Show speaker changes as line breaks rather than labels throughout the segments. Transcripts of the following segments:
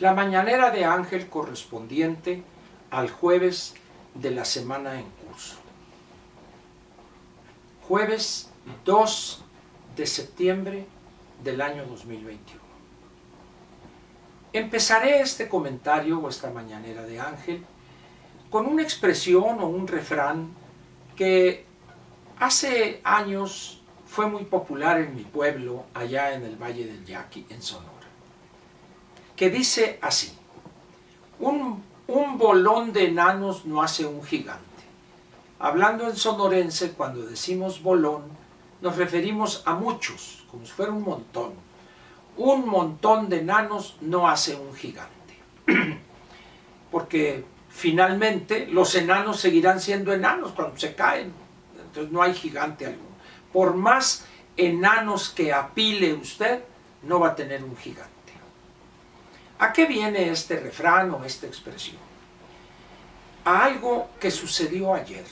La mañanera de Ángel correspondiente al jueves de la semana en curso. Jueves 2 de septiembre del año 2021. Empezaré este comentario o esta mañanera de Ángel con una expresión o un refrán que hace años fue muy popular en mi pueblo, allá en el Valle del Yaqui, en Sonora, que dice así, un, un bolón de enanos no hace un gigante. Hablando en sonorense, cuando decimos bolón, nos referimos a muchos, como si fuera un montón. Un montón de enanos no hace un gigante. Porque finalmente los enanos seguirán siendo enanos cuando se caen. Entonces no hay gigante alguno. Por más enanos que apile usted, no va a tener un gigante. ¿A qué viene este refrán o esta expresión? A algo que sucedió ayer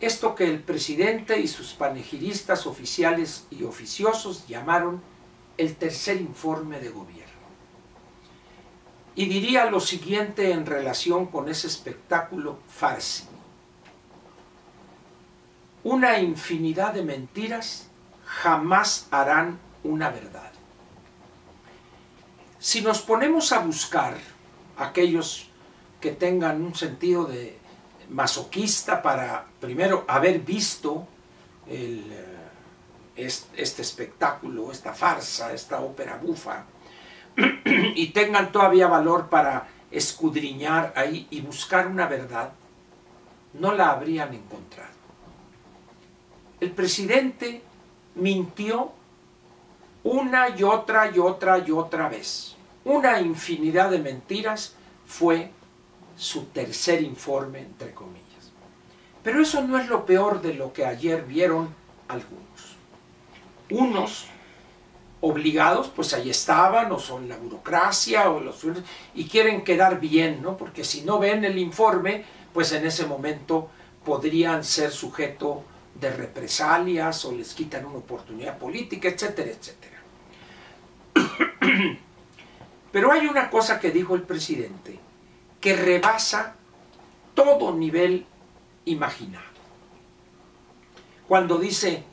esto que el presidente y sus panegiristas oficiales y oficiosos llamaron el tercer informe de gobierno. Y diría lo siguiente en relación con ese espectáculo farsi. Una infinidad de mentiras jamás harán una verdad. Si nos ponemos a buscar aquellos que tengan un sentido de masoquista para, primero, haber visto eh, este espectáculo, esta farsa, esta ópera bufa, y tengan todavía valor para escudriñar ahí y buscar una verdad, no la habrían encontrado. El presidente mintió una y otra y otra y otra vez. Una infinidad de mentiras fue su tercer informe, entre comillas. Pero eso no es lo peor de lo que ayer vieron algunos. Unos obligados, pues ahí estaban, o son la burocracia, o los y quieren quedar bien, ¿no? Porque si no ven el informe, pues en ese momento podrían ser sujeto de represalias o les quitan una oportunidad política, etcétera, etcétera. Pero hay una cosa que dijo el presidente que rebasa todo nivel imaginado. Cuando dice,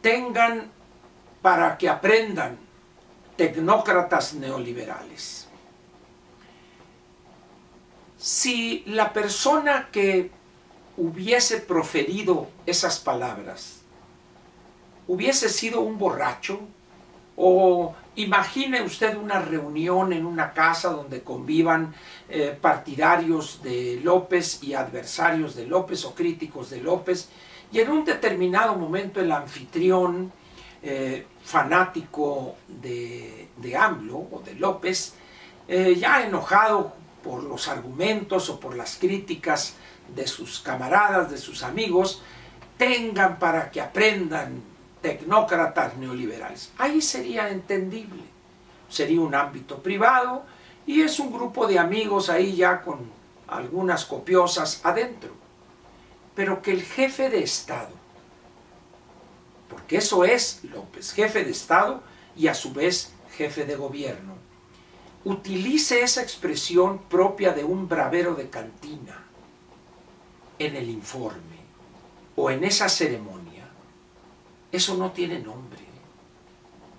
tengan para que aprendan tecnócratas neoliberales. Si la persona que hubiese proferido esas palabras hubiese sido un borracho, o imagine usted una reunión en una casa donde convivan eh, partidarios de López y adversarios de López o críticos de López, y en un determinado momento el anfitrión eh, fanático de, de, AMLO o de López, eh, ya enojado por los argumentos o por las críticas de sus camaradas, de sus amigos, tengan para que aprendan tecnócratas neoliberales. Ahí sería entendible. Sería un ámbito privado y es un grupo de amigos ahí ya con algunas copiosas adentro. Pero que el jefe de Estado, porque eso es López, jefe de Estado y a su vez jefe de gobierno, utilice esa expresión propia de un bravero de cantina en el informe o en esa ceremonia eso no tiene nombre.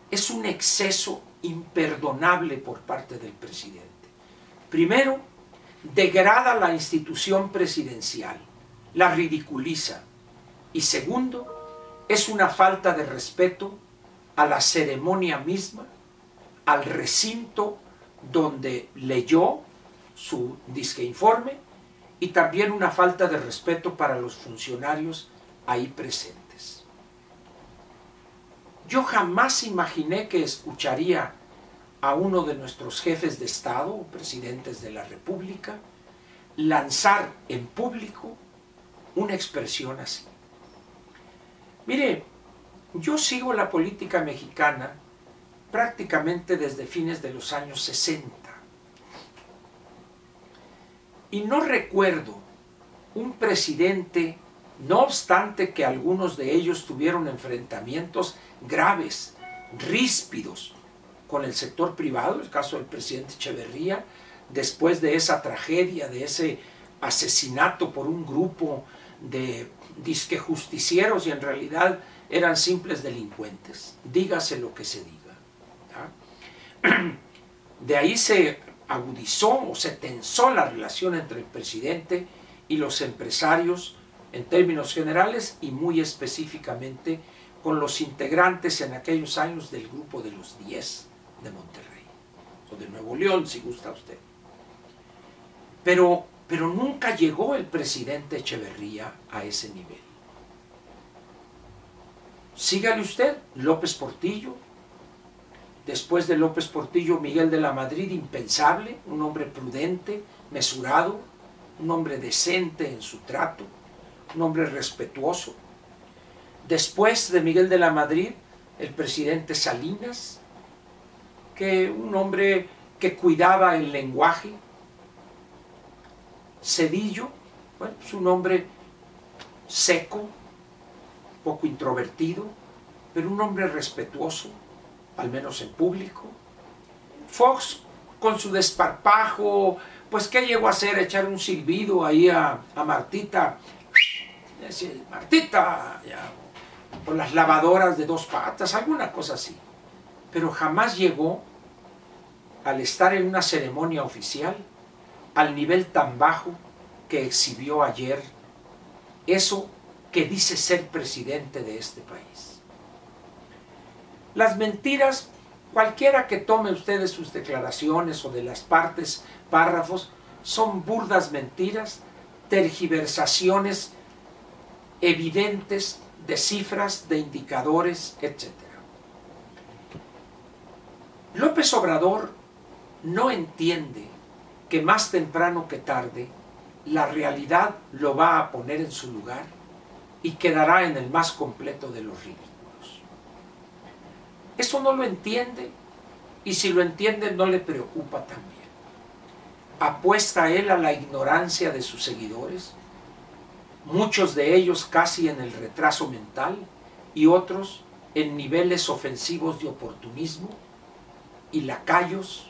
Es un exceso imperdonable por parte del presidente. Primero, degrada la institución presidencial, la ridiculiza. Y segundo, es una falta de respeto a la ceremonia misma, al recinto donde leyó su disque informe y también una falta de respeto para los funcionarios ahí presentes. Yo jamás imaginé que escucharía a uno de nuestros jefes de Estado o presidentes de la República lanzar en público una expresión así. Mire, yo sigo la política mexicana prácticamente desde fines de los años 60 y no recuerdo un presidente no obstante que algunos de ellos tuvieron enfrentamientos graves, ríspidos, con el sector privado, el caso del presidente Echeverría, después de esa tragedia, de ese asesinato por un grupo de disque justicieros y en realidad eran simples delincuentes, dígase lo que se diga. De ahí se agudizó o se tensó la relación entre el presidente y los empresarios en términos generales y muy específicamente con los integrantes en aquellos años del grupo de los 10 de Monterrey, o de Nuevo León, si gusta usted. Pero, pero nunca llegó el presidente Echeverría a ese nivel. Sígale usted, López Portillo, después de López Portillo, Miguel de la Madrid, impensable, un hombre prudente, mesurado, un hombre decente en su trato, un hombre respetuoso. Después de Miguel de la Madrid, el presidente Salinas, que un hombre que cuidaba el lenguaje. Cedillo, bueno, es un hombre seco, poco introvertido, pero un hombre respetuoso, al menos en público. Fox, con su desparpajo, pues ¿qué llegó a hacer? Echar un silbido ahí a, Martita. Martita, con las lavadoras de dos patas, alguna cosa así. Pero jamás llegó, al estar en una ceremonia oficial, al nivel tan bajo que exhibió ayer eso que dice ser presidente de este país. Las mentiras, cualquiera que tome ustedes sus declaraciones o de las partes, párrafos, son burdas mentiras, tergiversaciones evidentes de cifras, de indicadores, etc. López Obrador no entiende que más temprano que tarde la realidad lo va a poner en su lugar y quedará en el más completo de los ridículos. Eso no lo entiende y si lo entiende no le preocupa también. Apuesta él a la ignorancia de sus seguidores, muchos de ellos casi en el retraso mental y otros en niveles ofensivos de oportunismo y lacayos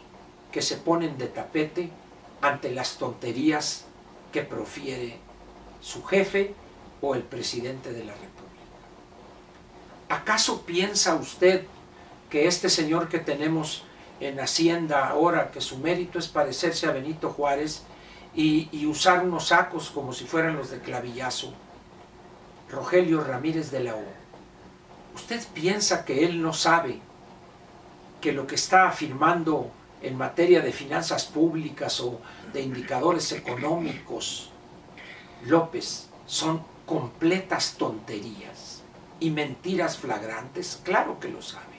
que se ponen de tapete ante las tonterías que profiere su jefe o el presidente de la República. ¿Acaso piensa usted que este señor que tenemos en Hacienda ahora, que su mérito es parecerse a Benito Juárez y, usar unos sacos como si fueran los de clavillazo, Rogelio Ramírez de la O. ¿Usted piensa que él no sabe que lo que está afirmando en materia de finanzas públicas o de indicadores económicos, López, son completas tonterías y mentiras flagrantes? Claro que lo sabe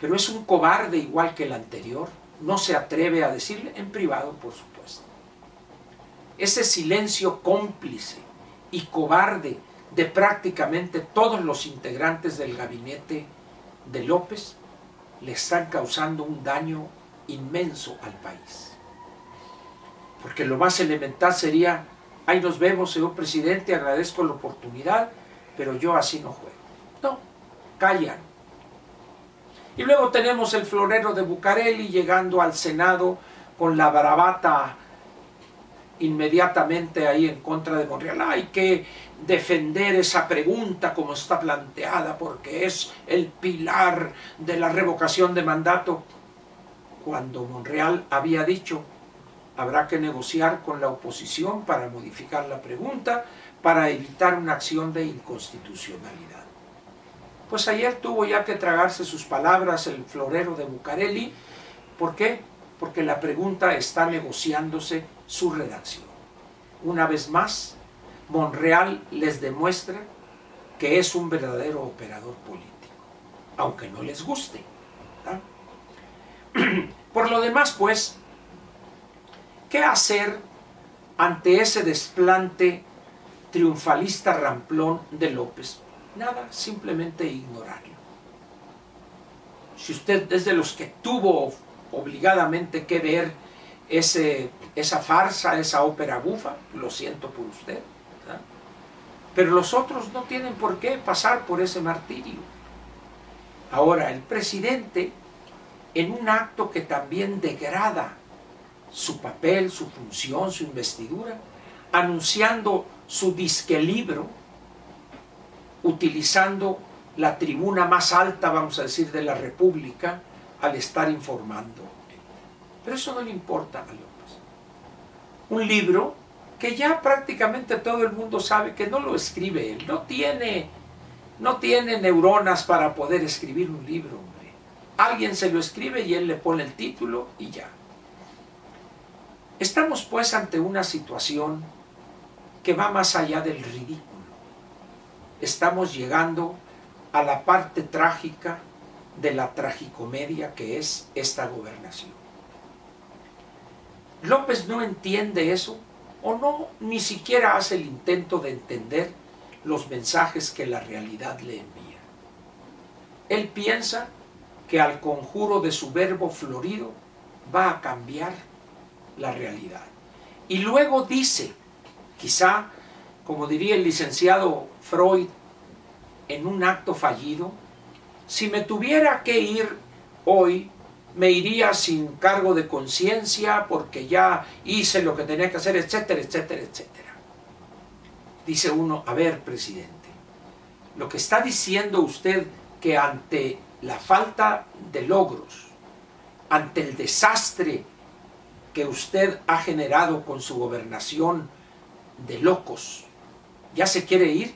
pero es un cobarde igual que el anterior, no se atreve a decirle en privado, por supuesto. Ese silencio cómplice y cobarde de prácticamente todos los integrantes del gabinete de López le están causando un daño inmenso al país. Porque lo más elemental sería, ahí nos vemos, señor presidente, agradezco la oportunidad, pero yo así no juego. No, callan, y luego tenemos el florero de Bucareli llegando al Senado con la bravata inmediatamente ahí en contra de Monreal. Hay que defender esa pregunta como está planteada porque es el pilar de la revocación de mandato. Cuando Monreal había dicho habrá que negociar con la oposición para modificar la pregunta para evitar una acción de inconstitucionalidad. Pues ayer tuvo ya que tragarse sus palabras el florero de Bucareli. ¿Por qué? Porque la pregunta está negociándose su redacción. Una vez más, Monreal les demuestra que es un verdadero operador político, aunque no les guste. Por lo demás, pues, ¿qué hacer ante ese desplante triunfalista ramplón de López? Nada, simplemente ignorarlo. Si usted es de los que tuvo obligadamente que ver ese, esa farsa, esa ópera bufa, lo siento por usted. Pero los otros no tienen por qué pasar por ese martirio. Ahora, el presidente en un acto que también degrada su papel, su función, su investidura, anunciando su disque libro, utilizando la tribuna más alta, vamos a decir, de la República, al estar informando. Pero eso no le importa a López. Un libro que ya prácticamente todo el mundo sabe que no lo escribe él, no tiene, no tiene neuronas para poder escribir un libro. Hombre. Alguien se lo escribe y él le pone el título y ya. Estamos pues ante una situación que va más allá del ridículo. Estamos llegando a la parte trágica de la tragicomedia que es esta gobernación. López no entiende eso o no ni siquiera hace el intento de entender los mensajes que la realidad le envía. Él piensa que al conjuro de su verbo florido va a cambiar la realidad. Y luego dice, quizá, como diría el licenciado Freud, en un acto fallido, si me tuviera que ir hoy me iría sin cargo de conciencia porque ya hice lo que tenía que hacer, etcétera, etcétera, etcétera. Dice uno, a ver, presidente, lo que está diciendo usted que ante la falta de logros, ante el desastre que usted ha generado con su gobernación de locos, ¿ya se quiere ir?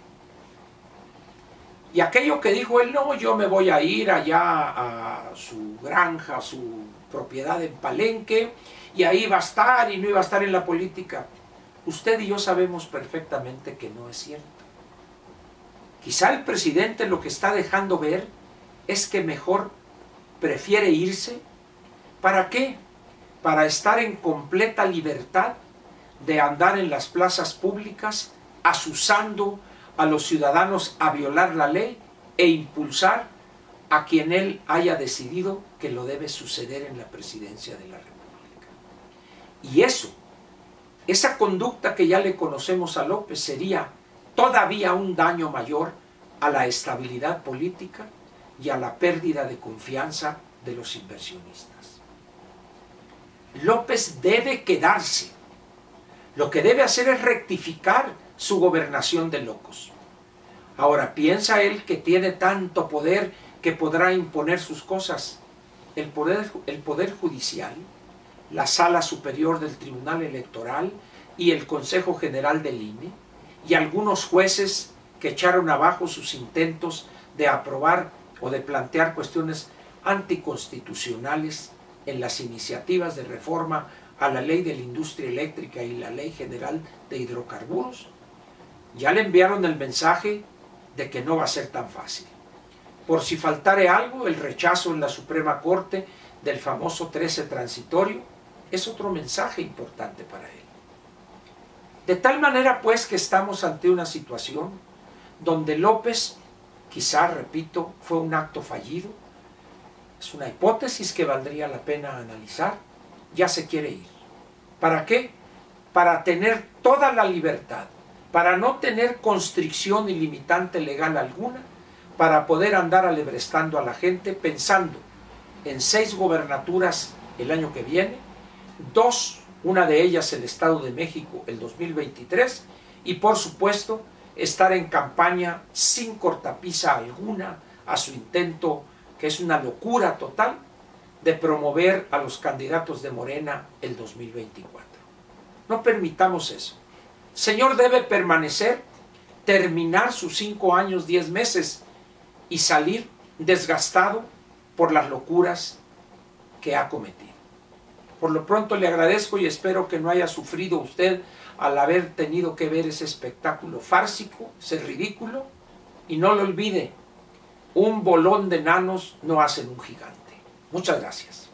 Y aquello que dijo él, no, yo me voy a ir allá a su granja, a su propiedad en Palenque, y ahí va a estar y no iba a estar en la política. Usted y yo sabemos perfectamente que no es cierto. Quizá el presidente lo que está dejando ver es que mejor prefiere irse. ¿Para qué? Para estar en completa libertad de andar en las plazas públicas asusando a los ciudadanos a violar la ley e impulsar a quien él haya decidido que lo debe suceder en la presidencia de la República. Y eso, esa conducta que ya le conocemos a López sería todavía un daño mayor a la estabilidad política y a la pérdida de confianza de los inversionistas. López debe quedarse. Lo que debe hacer es rectificar su gobernación de locos. Ahora, piensa él que tiene tanto poder que podrá imponer sus cosas. El poder, judicial, la sala superior del Tribunal Electoral y el Consejo General del INE, y algunos jueces que echaron abajo sus intentos de aprobar o de plantear cuestiones anticonstitucionales en las iniciativas de reforma a la ley de la industria eléctrica y la ley general de hidrocarburos, ya le enviaron el mensaje de que no va a ser tan fácil. Por si faltare algo, el rechazo en la Suprema Corte del famoso 13 transitorio es otro mensaje importante para él. De tal manera pues que estamos ante una situación donde López, quizá, repito, fue un acto fallido, es una hipótesis que valdría la pena analizar, ya se quiere ir. ¿Para qué? Para tener toda la libertad para no tener constricción y limitante legal alguna, para poder andar alebrestando a la gente pensando en seis gobernaturas el año que viene, dos, una de ellas el Estado de México el 2023, y por supuesto estar en campaña sin cortapisa alguna a su intento, que es una locura total, de promover a los candidatos de Morena el 2024. No permitamos eso. Señor debe permanecer, terminar sus cinco años, diez meses y salir desgastado por las locuras que ha cometido. Por lo pronto le agradezco y espero que no haya sufrido usted al haber tenido que ver ese espectáculo fársico, ese ridículo, y no lo olvide, un bolón de nanos no hacen un gigante. Muchas gracias.